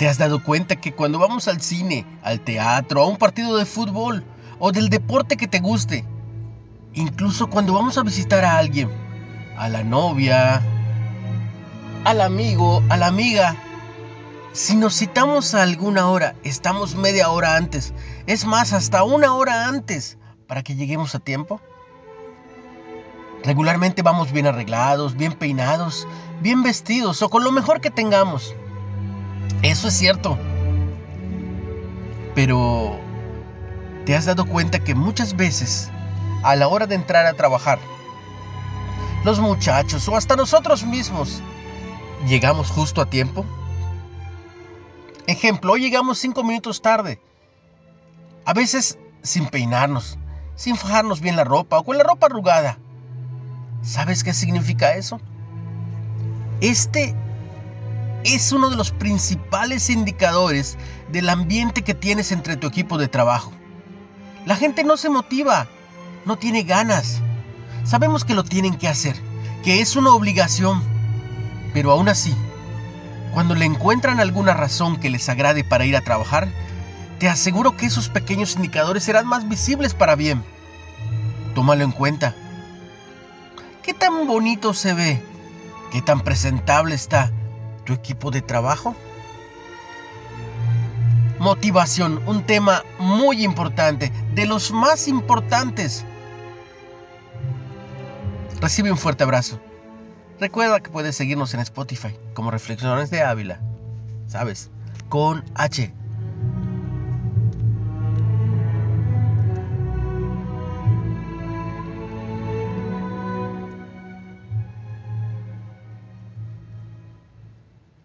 ¿Te has dado cuenta que cuando vamos al cine, al teatro, a un partido de fútbol o del deporte que te guste, incluso cuando vamos a visitar a alguien, a la novia, al amigo, a la amiga, si nos citamos a alguna hora, estamos media hora antes, es más, hasta una hora antes para que lleguemos a tiempo? Regularmente vamos bien arreglados, bien peinados, bien vestidos o con lo mejor que tengamos. Eso es cierto. Pero, ¿te has dado cuenta que muchas veces, a la hora de entrar a trabajar, los muchachos o hasta nosotros mismos, llegamos justo a tiempo? Ejemplo, hoy llegamos cinco minutos tarde. A veces sin peinarnos, sin fajarnos bien la ropa o con la ropa arrugada. ¿Sabes qué significa eso? Este es uno de los principales indicadores del ambiente que tienes entre tu equipo de trabajo. La gente no se motiva, no tiene ganas. Sabemos que lo tienen que hacer, que es una obligación, pero aún así, cuando le encuentran alguna razón que les agrade para ir a trabajar, te aseguro que esos pequeños indicadores serán más visibles para bien. Tómalo en cuenta. ¿Qué tan bonito se ve? ¿Qué tan presentable está tu equipo de trabajo? Motivación, un tema muy importante, de los más importantes. Recibe un fuerte abrazo. Recuerda que puedes seguirnos en Spotify como Reflexiones de Ávila. ¿Sabes? Con H.